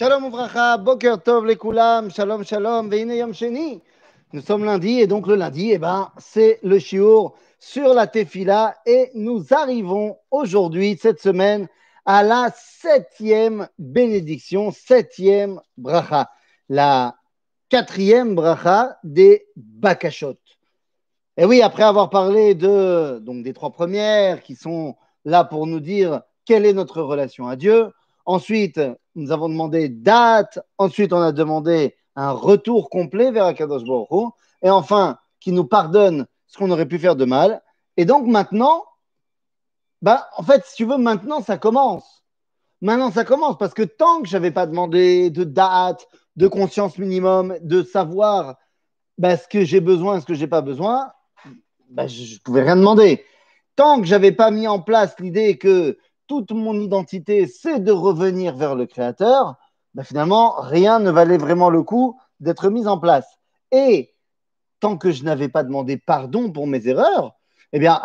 Shalom Uvracha, Boker Tov Lekulam, Shalom Shalom, Veine Yom Sheni. Nous sommes lundi et donc le lundi, eh ben, c'est le shiur sur la tefila et nous arrivons aujourd'hui, cette semaine, à la septième bénédiction, septième bracha, la quatrième bracha des Bakashot. Et oui, après avoir parlé de, donc des trois premières qui sont là pour nous dire quelle est notre relation à Dieu, Ensuite, nous avons demandé date. Ensuite, on a demandé un retour complet vers Akadosh Baruch Et enfin, qui nous pardonne ce qu'on aurait pu faire de mal. Et donc maintenant, bah, en fait, si tu veux, maintenant, ça commence. Maintenant, ça commence parce que tant que je n'avais pas demandé de date, de conscience minimum, de savoir bah, ce que j'ai besoin, ce que je n'ai pas besoin, bah, je ne pouvais rien demander. Tant que je n'avais pas mis en place l'idée que toute mon identité, c'est de revenir vers le Créateur, ben finalement, rien ne valait vraiment le coup d'être mis en place. Et tant que je n'avais pas demandé pardon pour mes erreurs, eh bien,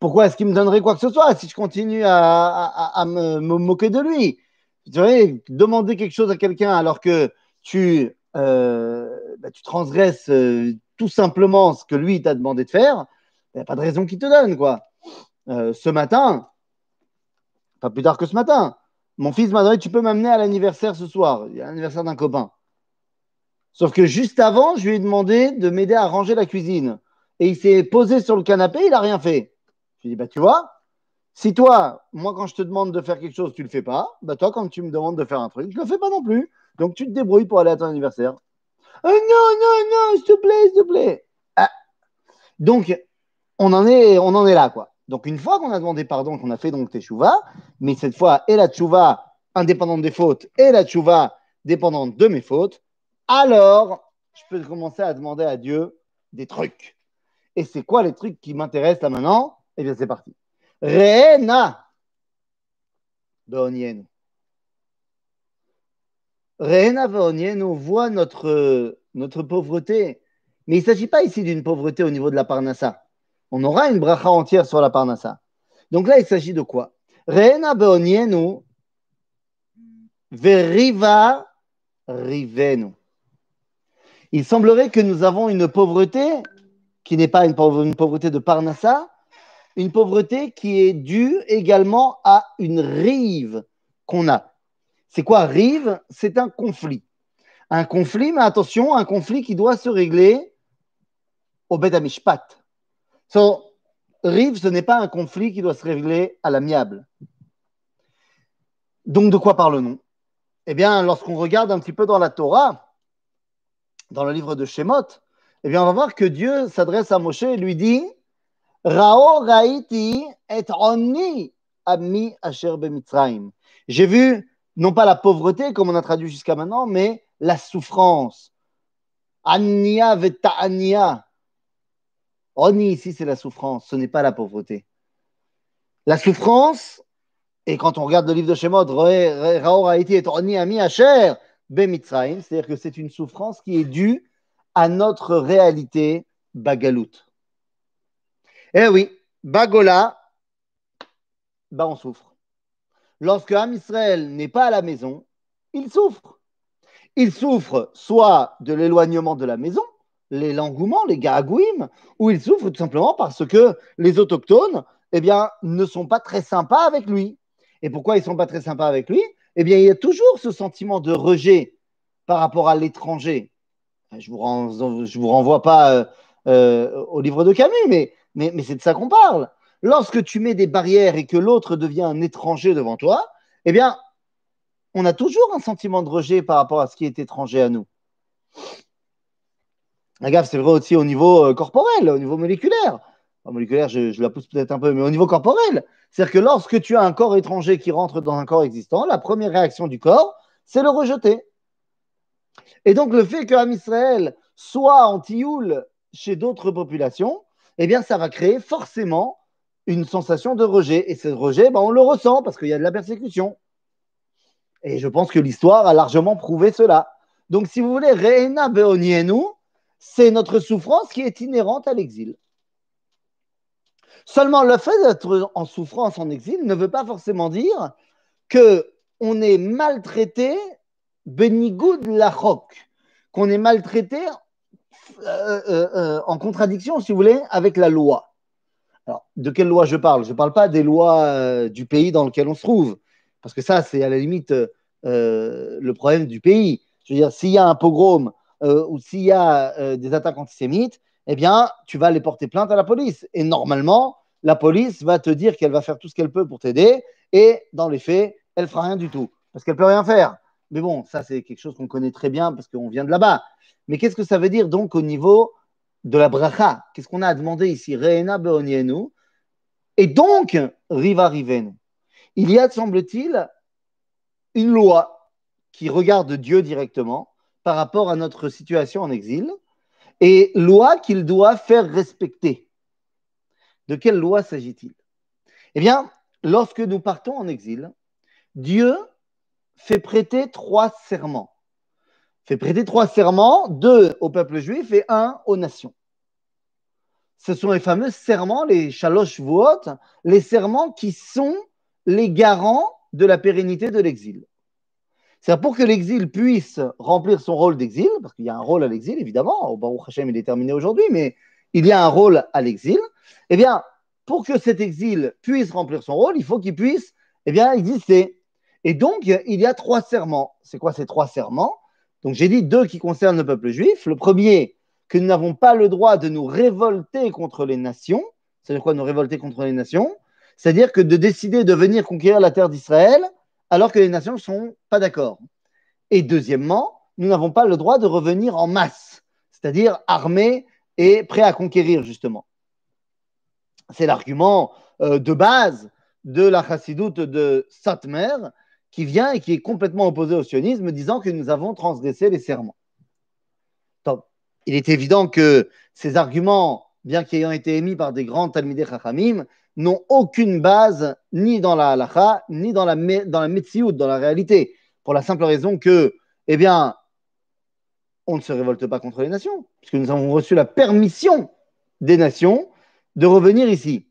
pourquoi est-ce qu'il me donnerait quoi que ce soit si je continue à, me, moquer de lui? Tu vois, demander quelque chose à quelqu'un alors que tu, euh, ben, transgresses euh, tout simplement ce que lui t'a demandé de faire, il n'y a pas de raison qu'il te donne. quoi. Euh, ce matin, pas plus tard que ce matin. Mon fils m'a dit Tu peux m'amener à l'anniversaire ce soir. Il y a l'anniversaire d'un copain. Sauf que juste avant, je lui ai demandé de m'aider à ranger la cuisine. Et il s'est posé sur le canapé, il n'a rien fait. Je lui ai dit Bah, tu vois, si toi, moi, quand je te demande de faire quelque chose, tu ne le fais pas, bah, toi, quand tu me demandes de faire un truc, je ne le fais pas non plus. Donc, tu te débrouilles pour aller à ton anniversaire. Oh, non, non, non, s'il te plaît, s'il te plaît. Ah. Donc, on en, est, on en est là, quoi. Donc, une fois qu'on a demandé pardon, qu'on a fait donc teshuva, mais cette fois, et la teshuva indépendante des fautes et la teshuva dépendante de mes fautes, alors je peux commencer à demander à Dieu des trucs. Et c'est quoi les trucs qui m'intéressent là maintenant? Eh bien, c'est parti. Reena Beonienu. Reena Beonienu voit notre, notre pauvreté. Mais il ne s'agit pas ici d'une pauvreté au niveau de la parnassa on aura une bracha entière sur la parnassa. Donc là, il s'agit de quoi? Reena beonienu veriva rivenu. Il semblerait que nous avons une pauvreté qui n'est pas une pauvreté de parnassa, une pauvreté qui est due également à une rive qu'on a. C'est quoi rive? C'est un conflit. Un conflit, mais attention, un conflit qui doit se régler au Bet So, Rive, ce n'est pas un conflit qui doit se régler à l'amiable. Donc, de quoi parle-nous Eh bien, lorsqu'on regarde un petit peu dans la Torah, dans le livre de Shemot, eh bien, on va voir que Dieu s'adresse à Moshe et lui dit Rao raiti et oni ami asher bemitzraim. J'ai vu non pas la pauvreté, comme on a traduit jusqu'à maintenant, mais la souffrance. Ania veta ania. Oni ici, c'est la souffrance, ce n'est pas la pauvreté. La souffrance, et quand on regarde le livre de Shemot, c'est-à-dire que c'est une souffrance qui est due à notre réalité bagalout. Eh oui, bagola, bah on souffre. Lorsque Am Israël n'est pas à la maison, il souffre. Il souffre soit de l'éloignement de la maison, les langouements, les garagouimes, où il souffre tout simplement parce que les autochtones, eh bien, ne sont pas très sympas avec lui. Et pourquoi ils ne sont pas très sympas avec lui? Eh bien, il y a toujours ce sentiment de rejet par rapport à l'étranger. Je ne vous, renvoie pas euh, euh, au livre de Camus, mais, mais, mais c'est de ça qu'on parle. Lorsque tu mets des barrières et que l'autre devient un étranger devant toi, eh bien, on a toujours un sentiment de rejet par rapport à ce qui est étranger à nous. Regarde, c'est vrai aussi au niveau euh, corporel, au niveau moléculaire. moléculaire, je, la pousse peut-être un peu, mais au niveau corporel. C'est-à-dire que lorsque tu as un corps étranger qui rentre dans un corps existant, la première réaction du corps, c'est le rejeter. Et donc, le fait qu'un Israël soit en tioul chez d'autres populations, eh bien, ça va créer forcément une sensation de rejet. Et ce rejet, ben, on le ressent parce qu'il y a de la persécution. Et je pense que l'histoire a largement prouvé cela. Donc, si vous voulez, Reina Beonienu, c'est notre souffrance qui est inhérente à l'exil. Seulement, le fait d'être en souffrance en exil ne veut pas forcément dire que on est maltraité benigoud lachok, qu'on est maltraité euh, euh, euh, en contradiction, si vous voulez, avec la loi. Alors, de quelle loi je parle? Je ne parle pas des lois du pays dans lequel on se trouve, parce que ça, c'est à la limite le problème du pays. Je veux dire, s'il y a un pogrom ou s'il y a des attaques antisémites, eh bien, tu vas aller porter plainte à la police. Et normalement, la police va te dire qu'elle va faire tout ce qu'elle peut pour t'aider, et dans les faits, elle fera rien du tout, parce qu'elle peut rien faire. Mais bon, ça, c'est quelque chose qu'on connaît très bien parce qu'on vient de là-bas. Mais qu'est-ce que ça veut dire donc au niveau de la bracha? Qu'est-ce qu'on a à demander ici? Reena beonienu. Et donc, riva rivenu. Il y a, semble-t-il, une loi qui regarde Dieu directement par rapport à notre situation en exil, et loi qu'il doit faire respecter. De quelle loi s'agit-il? Eh bien, lorsque nous partons en exil, Dieu fait prêter trois serments. Fait prêter trois serments, deux au peuple juif et un aux nations. Ce sont les fameux serments, les shalosh les serments qui sont les garants de la pérennité de l'exil. C'est pour que l'exil puisse remplir son rôle d'exil, parce qu'il y a un rôle à l'exil, évidemment, au Baruch Hashem, il est terminé aujourd'hui, mais il y a un rôle à l'exil. Eh bien, pour que cet exil puisse remplir son rôle, il faut qu'il puisse eh bien, exister. Et donc, il y a trois serments. C'est quoi ces trois serments? Donc, j'ai dit deux qui concernent le peuple juif. Le premier, que nous n'avons pas le droit de nous révolter contre les nations. C'est-à-dire quoi, nous révolter contre les nations? C'est-à-dire que de décider de venir conquérir la terre d'Israël alors que les nations ne sont pas d'accord. Et deuxièmement, nous n'avons pas le droit de revenir en masse, c'est-à-dire armés et prêts à conquérir, justement. C'est l'argument euh, de base de la chassidoute de Satmer, qui vient et qui est complètement opposé au sionisme, disant que nous avons transgressé les serments. il est évident que ces arguments, bien qu'ayant été émis par des grands Talmidei Chachamim, n'ont aucune base ni dans la halacha, ni dans la, dans la dans la réalité, pour la simple raison que, eh bien, on ne se révolte pas contre les nations, puisque nous avons reçu la permission des nations de revenir ici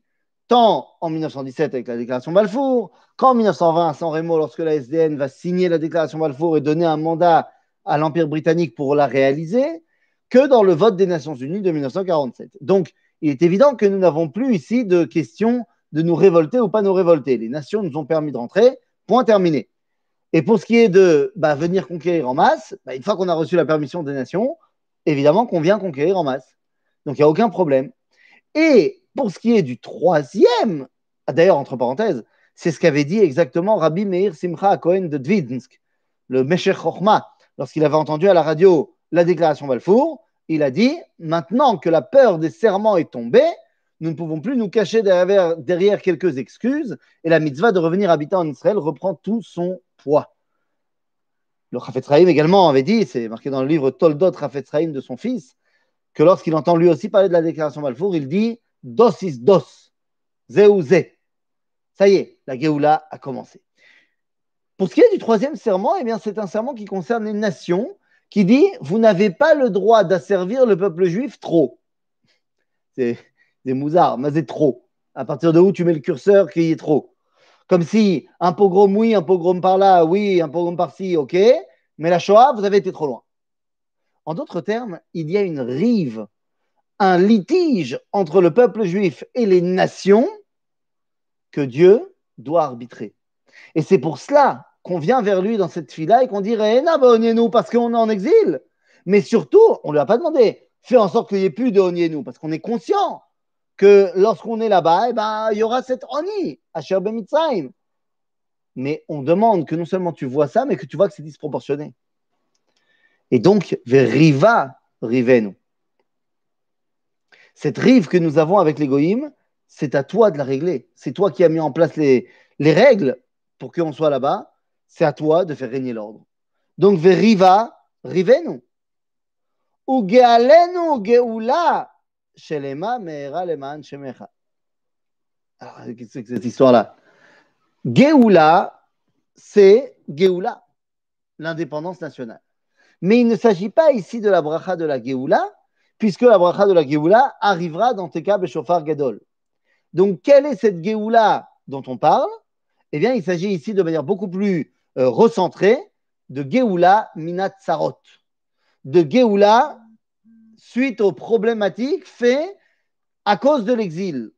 tant en 1917 avec la déclaration Balfour, qu'en 1920 à San Remo, lorsque la SDN va signer la déclaration Balfour et donner un mandat à l'Empire britannique pour la réaliser, que dans le vote des Nations Unies de 1947. Donc, il est évident que nous n'avons plus ici de question de nous révolter ou pas nous révolter. Les nations nous ont permis de rentrer, point terminé. Et pour ce qui est de bah, venir conquérir en masse, bah, une fois qu'on a reçu la permission des nations, évidemment qu'on vient conquérir en masse. Donc il n'y a aucun problème. Et pour ce qui est du troisième, d'ailleurs, entre parenthèses, c'est ce qu'avait dit exactement Rabbi Meir Simcha Cohen de Dvidinsk, le Meshech Chochma, lorsqu'il avait entendu à la radio la déclaration Balfour. Il a dit Maintenant que la peur des serments est tombée, nous ne pouvons plus nous cacher derrière, quelques excuses et la mitzvah de revenir habiter en Israël reprend tout son poids. Le Chafetz également avait dit, c'est marqué dans le livre Toldot Chafetz de son fils, que lorsqu'il entend lui aussi parler de la déclaration Balfour, il dit Dos is dos. Ou zé. Ça y est, la Géoula a commencé. Pour ce qui est du troisième serment, eh c'est un serment qui concerne les nations, qui dit Vous n'avez pas le droit d'asservir le peuple juif trop. C'est des mousards, mais c'est trop. À partir de où tu mets le curseur qu'il y ait trop? Comme si un pogrom oui, un pogrom par là, oui, un pogrom par-ci, ok, mais la Shoah, vous avez été trop loin. En d'autres termes, il y a une rive un litige entre le peuple juif et les nations que Dieu doit arbitrer. Et c'est pour cela qu'on vient vers lui dans cette fille-là et qu'on dirait nous parce qu'on est en exil. Mais surtout, on ne lui a pas demandé fais en sorte qu'il n'y ait plus de nous parce qu'on est conscient que lorsqu'on est là-bas, eh ben, il y aura cette Oni, à Mitzrayim. Mais on demande que non seulement tu vois ça, mais que tu vois que c'est disproportionné. Et donc, Riva, rivez-nous. Cette rive que nous avons avec les c'est à toi de la régler. C'est toi qui as mis en place les, règles pour qu'on soit là-bas. C'est à toi de faire régner l'ordre. Donc, veriva, rivenu. Ou gealenu geula, shelema meera leman shemecha. Alors, qu'est-ce que c'est cette histoire-là? Geoula, c'est Geoula, l'indépendance nationale. Mais il ne s'agit pas ici de la bracha de la Geoula, puisque la bracha de la Géoula arrivera dans Teka Beshofar Gadol. Donc, quelle est cette Géoula dont on parle? Eh bien, il s'agit ici de manière beaucoup plus euh, recentrée de Geoula Minat Sarot, de Geoula suite aux problématiques faites à cause de l'exil.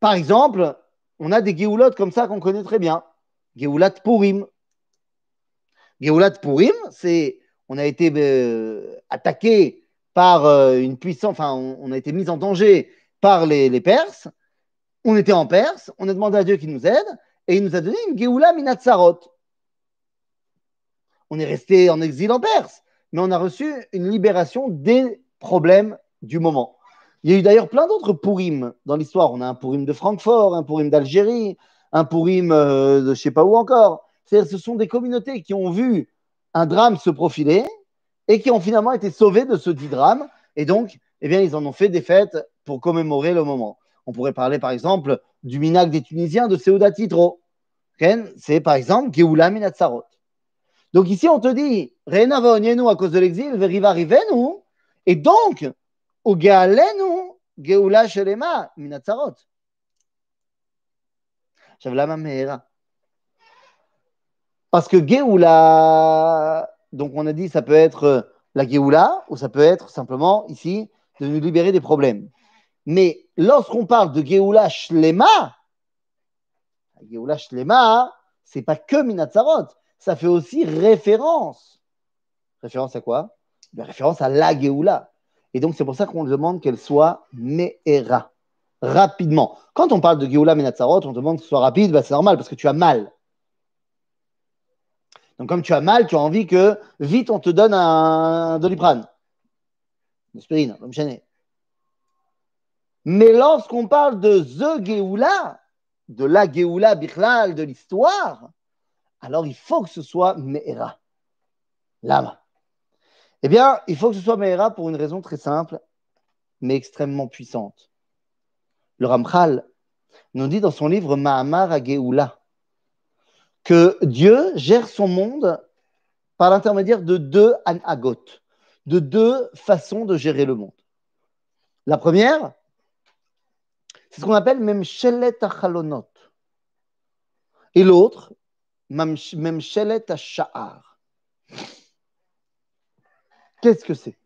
Par exemple, on a des Géoulottes comme ça qu'on connaît très bien. Géoulat Purim. Géoulat Purim, c'est on a été euh, attaqué par euh, une puissance, enfin, on, a été mis en danger par les, Perses. On était en Perse, on a demandé à Dieu qu'il nous aide, et il nous a donné une Géoula Minatsarot. On est resté en exil en Perse, mais on a reçu une libération des problèmes du moment. Il y a eu d'ailleurs plein d'autres Purim dans l'histoire. On a un Purim de Francfort, un Purim d'Algérie, un Purim euh, de je ne sais pas où encore. Ce sont des communautés qui ont vu un drame se profiler et qui ont finalement été sauvés de ce dit drame. Et donc, eh bien, ils en ont fait des fêtes pour commémorer le moment. On pourrait parler par exemple du minac des Tunisiens de Seuda Titro. C'est par exemple Geoula Minatsarot. Donc ici, on te dit, Reina nous à cause de l'exil, Veriva nous. Et donc, au Gealenu, Geoula Shelema Minatsarot. J'avais la même Parce que Geoula, donc on a dit, ça peut être euh, la Géoula ou ça peut être simplement ici de nous libérer des problèmes. Mais lorsqu'on parle de Géoula Shlema, Géoula Shlema, c'est pas que Minatzarot, ça fait aussi référence. Référence à quoi? Référence à la Géoula. Et donc c'est pour ça qu'on demande qu'elle soit Me'era, rapidement. Quand on parle de Géoula Minatzarot, on demande que ce soit rapide, ben, c'est normal parce que tu as mal. Donc, comme tu as mal, tu as envie que vite on te donne un doliprane, une comme. Mais lorsqu'on parle de The Geoula, de la Geoula Bichlal, de l'histoire, alors il faut que ce soit Me'era. Lama. Eh bien, il faut que ce soit Me'era pour une raison très simple, mais extrêmement puissante. Le Ramchal nous dit dans son livre Ma'amar à Geoula que Dieu gère son monde par l'intermédiaire de deux anagot, de deux façons de gérer le monde. La première, c'est ce qu'on appelle Memshelet Achalonot. Et l'autre, Memshelet Sha'ar. Qu'est-ce que c'est?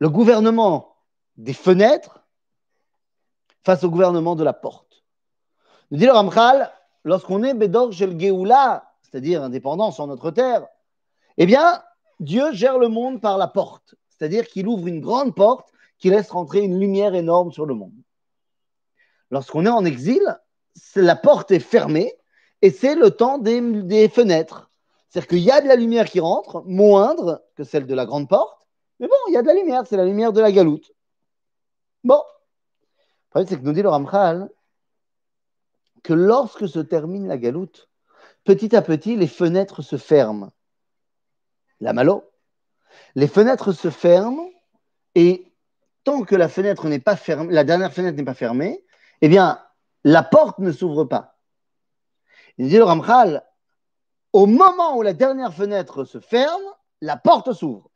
Le gouvernement des fenêtres face au gouvernement de la porte. Nous dit le Ramchal, lorsqu'on est Bédor Shel c'est-à-dire indépendant sur notre terre, eh bien, Dieu gère le monde par la porte, c'est-à-dire qu'il ouvre une grande porte qui laisse rentrer une lumière énorme sur le monde. Lorsqu'on est en exil, la porte est fermée et c'est le temps des, fenêtres. C'est-à-dire qu'il y a de la lumière qui rentre, moindre que celle de la grande porte, mais bon, il y a de la lumière, c'est la lumière de la galoute. Bon. Le problème, c'est que nous dit le Ramchal, que lorsque se termine la galoute, petit à petit, les fenêtres se ferment. La malo. Les fenêtres se ferment et tant que la fenêtre n'est pas fermée, la dernière fenêtre n'est pas fermée, eh bien, la porte ne s'ouvre pas. Il dit le Ramchal, au moment où la dernière fenêtre se ferme, la porte s'ouvre.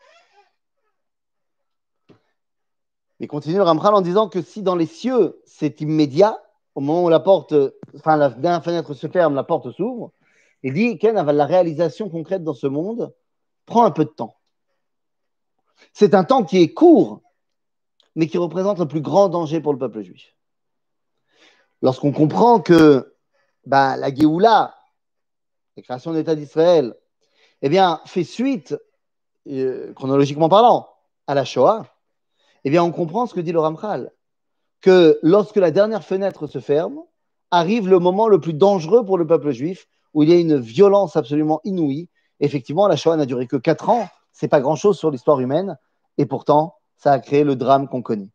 Il continue le Ramchal en disant que si dans les cieux c'est immédiat, au moment où la porte, enfin la dernière fenêtre se ferme, la porte s'ouvre, il dit Ken, la réalisation concrète dans ce monde prend un peu de temps. C'est un temps qui est court, mais qui représente le plus grand danger pour le peuple juif. Lorsqu'on comprend que bah, la Géoula, la création de l'État d'Israël, eh bien, fait suite, euh, chronologiquement parlant, à la Shoah, eh bien, on comprend ce que dit le Ramchal que lorsque la dernière fenêtre se ferme, arrive le moment le plus dangereux pour le peuple juif, où il y a une violence absolument inouïe. Effectivement, la Shoah n'a duré que quatre ans, c'est pas grand-chose sur l'histoire humaine, et pourtant, ça a créé le drame qu'on connaît.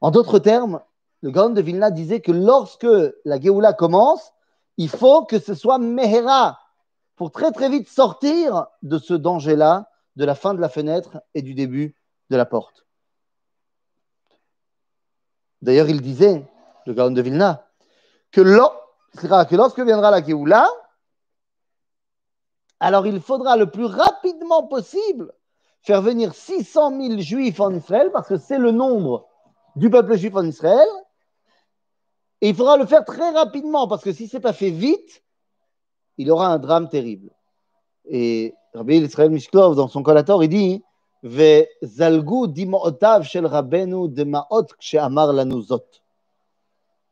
En d'autres termes, le Gaon de Vilna disait que lorsque la Géoula commence, il faut que ce soit Mehera pour très très vite sortir de ce danger-là, de la fin de la fenêtre et du début de la porte. D'ailleurs, il disait, le Gaon de Vilna, que, lorsque viendra la Géoula, alors il faudra le plus rapidement possible faire venir 600 000 juifs en Israël, parce que c'est le nombre du peuple juif en Israël, et il faudra le faire très rapidement, parce que si ce n'est pas fait vite, il aura un drame terrible. Et Rabbi Israël Mishklov, dans son collator, il dit. Que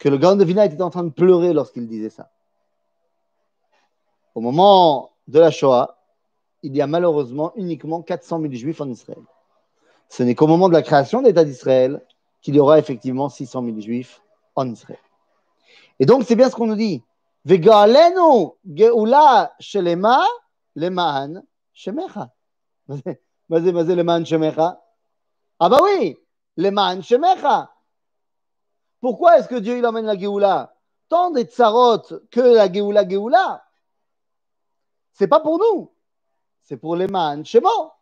le grand de Vina était en train de pleurer lorsqu'il disait ça. Au moment de la Shoah, il y a malheureusement uniquement 400 000 juifs en Israël. Ce n'est qu'au moment de la création de l'État d'Israël qu'il y aura effectivement 600 000 juifs en Israël. Et donc, c'est bien ce qu'on nous dit. Vegalenu geula shelema leman shemecha. Leman shemecha. Ah bah oui, leman shemecha. Pourquoi est-ce que Dieu il emmène la Géoula Tant des tsarot que la Géoula Géoula. C'est pas pour nous. C'est pour les man Shemo.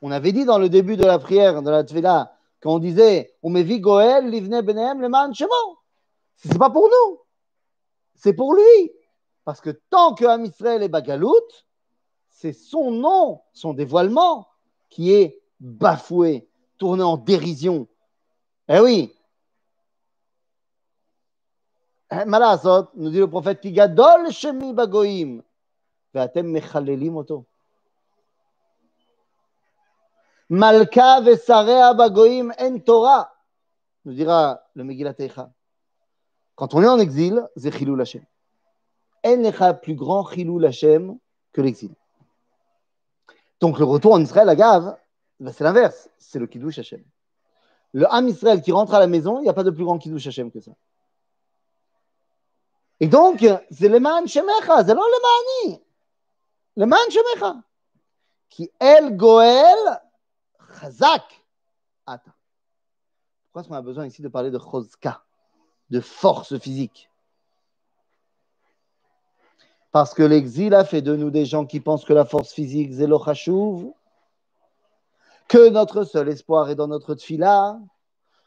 On avait dit dans le début de la prière, de la Tfila, quand on disait On met Goel, Livne Benem, le man Shemo. C'est pas pour nous. C'est pour lui. Parce que tant que Am Israël est Bagalout, c'est son nom, son dévoilement, qui est bafoué, tourné en dérision. Eh oui. Eh, Malasot, nous dit le prophète Kigadol Shemi Bagoim. Vesarea bagoim en Torah, nous dira le Megillat. Quand on est en exil, c'est Chilou Hashem. En plus grand Chilou Hashem que l'exil. Donc le retour en Israël à Gav, ben c'est l'inverse, c'est le Kiddush Hashem. Le Ham Israël qui rentre à la maison, il n'y a pas de plus grand Kiddush Hashem que ça. Et donc, c'est le man shemecha, c'est le mani. Le man shemecha. Qui el goel Chazak Ata. Pourquoi est-ce qu'on a besoin ici de parler de Chozka, de force physique Parce que l'exil a fait de nous des gens qui pensent que la force physique, c'est le que notre seul espoir est dans notre tfila,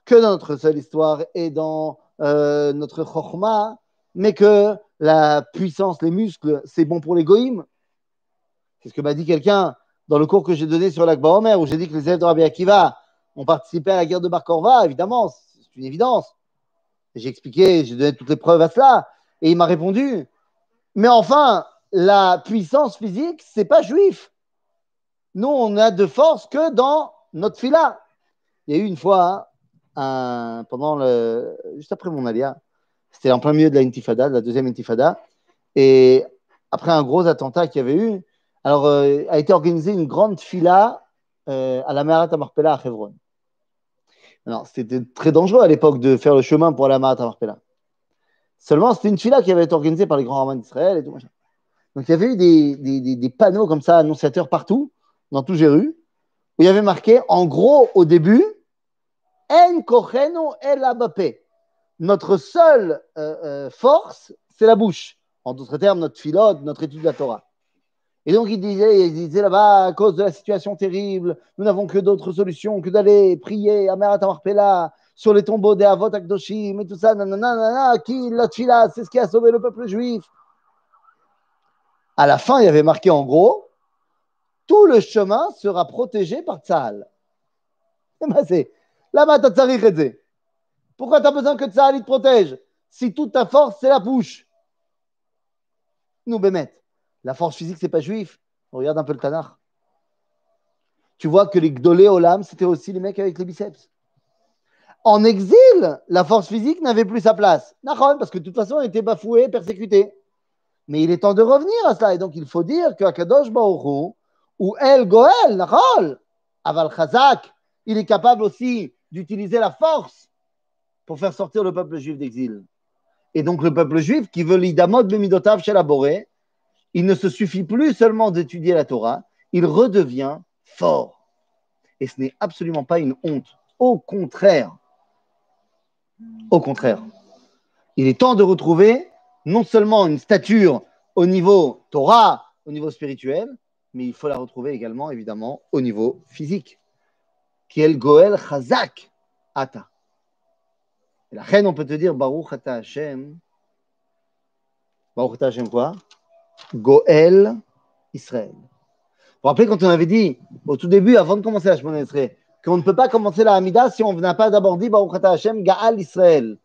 que notre seule histoire est dans euh, notre chorma, mais que la puissance, les muscles, c'est bon pour les goïms. C'est ce que m'a dit quelqu'un dans le cours que j'ai donné sur l'Akba Omer, où j'ai dit que les élèves de Rabbi Akiva ont participé à la guerre de Bar évidemment, c'est une évidence. J'ai expliqué, j'ai donné toutes les preuves à cela, et il m'a répondu, mais enfin, la puissance physique, c'est pas juif. Nous, on n'a de force que dans notre fila. Il y a eu une fois, hein, pendant juste après mon alia, c'était en plein milieu de la intifada, de la deuxième intifada, et après un gros attentat qu'il y avait eu, alors, euh, a été organisée une grande fila euh, à la Marat Marpella à Hebron. Alors, c'était très dangereux à l'époque de faire le chemin pour la Marat Marpella. Seulement, c'était une fila qui avait été organisée par les grands romans d'Israël et tout. Machin. Donc, il y avait eu des, des, panneaux comme ça, annonciateurs partout, dans tout Jéru, où il y avait marqué, en gros, au début, En kochenu el Notre seule euh, force, c'est la bouche. En d'autres termes, notre philote, notre étude de la Torah. Et donc, il disait, il disait là-bas, à cause de la situation terrible, nous n'avons que d'autres solutions que d'aller prier à Marpella sur les tombeaux des Avot Akdoshim et tout ça, nanana, qui, la tfila, c'est ce qui a sauvé le peuple juif. À la fin, il y avait marqué en gros, tout le chemin sera protégé par Tzahal. c'est là Pourquoi tu as besoin que Tzahal te protège? Si toute ta force, c'est la bouche Nous, Bémet. La force physique, c'est pas juif. regarde un peu le Tanakh. Tu vois que les Gdolé Olam, c'était aussi les mecs avec les biceps. En exil, la force physique n'avait plus sa place. Parce que de toute façon, elle était bafouée, persécutée. Mais il est temps de revenir à cela. Et donc, il faut dire que Akadosh Baruch ou El Goel, Aval Chazak, il est capable aussi d'utiliser la force pour faire sortir le peuple juif d'exil. Et donc, le peuple juif qui veut l'idamot bemidotav chez il ne se suffit plus seulement d'étudier la Torah, il redevient fort. Et ce n'est absolument pas une honte. Au contraire. Au contraire. Il est temps de retrouver non seulement une stature au niveau Torah, au niveau spirituel, mais il faut la retrouver également, évidemment, au niveau physique. Le Goel Chazak Ata. La reine, on peut te dire Baruch Ata Hashem. Baruch Ata Hashem quoi? Goël Israël. Vous vous rappelez quand on avait dit au tout début, avant de commencer la Shemona qu'on ne peut pas commencer la Hamida si on n'a pas d'abord dit Baruch Hashem Gaal Israël.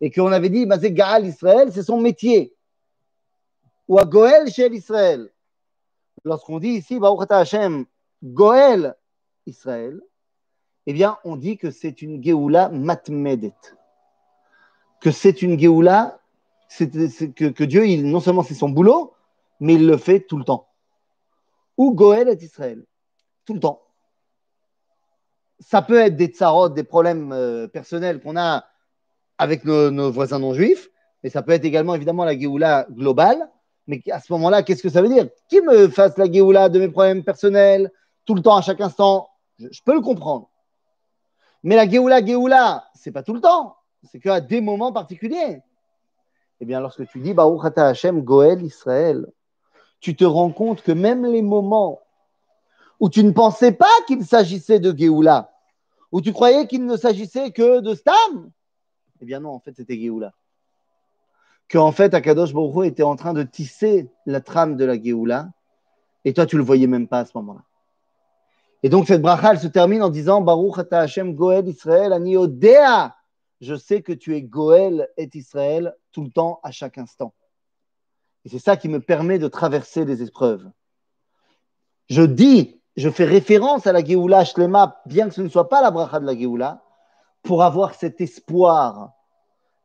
Et qu'on avait dit, c'est Gaal Israël, c'est son métier. ou à Goël chez Israël. Lorsqu'on dit ici, Baruch Hashem, Goël Israël, eh bien, on dit que c'est une Géoula matmedet. Que c'est une Géoula, que, que, Dieu, non seulement c'est son boulot, mais il le fait tout le temps. Ou Goël est Israël, tout le temps. Ça peut être des tsarot, des problèmes euh, personnels qu'on a avec nos, voisins non juifs, mais ça peut être également évidemment la Géoula globale. Mais à ce moment-là, qu'est-ce que ça veut dire? Qui me fasse la Géoula de mes problèmes personnels, tout le temps, à chaque instant? Je, peux le comprendre. Mais la Géoula, Géoula, c'est pas tout le temps. C'est qu'à des moments particuliers. Eh bien, lorsque tu dis Baruch Hashem, Goël, Israël, tu te rends compte que même les moments où tu ne pensais pas qu'il s'agissait de Géoula, où tu croyais qu'il ne s'agissait que de Stam, eh bien non, en fait, c'était Géoula. Qu'en fait, Akadosh Baruch était en train de tisser la trame de la Géoula, et toi, tu ne le voyais même pas à ce moment-là. Et donc, cette bracha, se termine en disant Baruch ata Hashem Goel Israël ani odea. Je sais que tu es Goel et Israël tout le temps, à chaque instant. Et c'est ça qui me permet de traverser les épreuves. Je dis, je fais référence à la Géoula Shlema, bien que ce ne soit pas la bracha de la Géoula, pour avoir cet espoir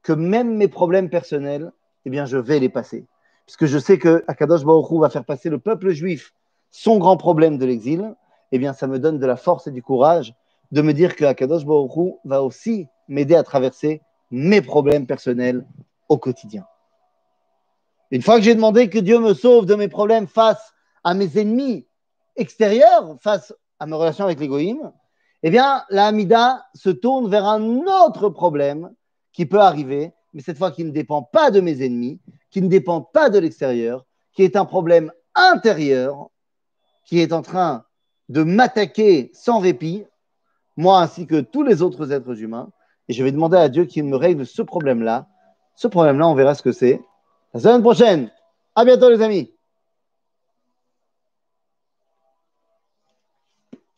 que même mes problèmes personnels, eh bien, je vais les passer. Puisque je sais que Akadosh va faire passer le peuple juif son grand problème de l'exil, eh bien, ça me donne de la force et du courage de me dire que Akadosh va aussi m'aider à traverser mes problèmes personnels au quotidien. Une fois que j'ai demandé que Dieu me sauve de mes problèmes face à mes ennemis extérieurs, face à mes relations avec l'égoïme, eh bien, la Hamida se tourne vers un autre problème qui peut arriver, mais cette fois qui ne dépend pas de mes ennemis, qui ne dépend pas de l'extérieur, qui est un problème intérieur, qui est en train de m'attaquer sans répit, moi ainsi que tous les autres êtres humains. Et je vais demander à Dieu qu'il me règle ce problème-là. Ce problème-là, on verra ce que c'est la semaine prochaine. À bientôt, les amis.